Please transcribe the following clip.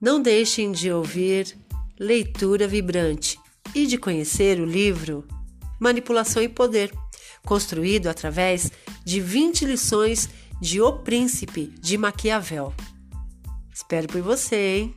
Não deixem de ouvir Leitura Vibrante e de conhecer o livro Manipulação e Poder, construído através de 20 lições de O Príncipe de Maquiavel. Espero por você, hein?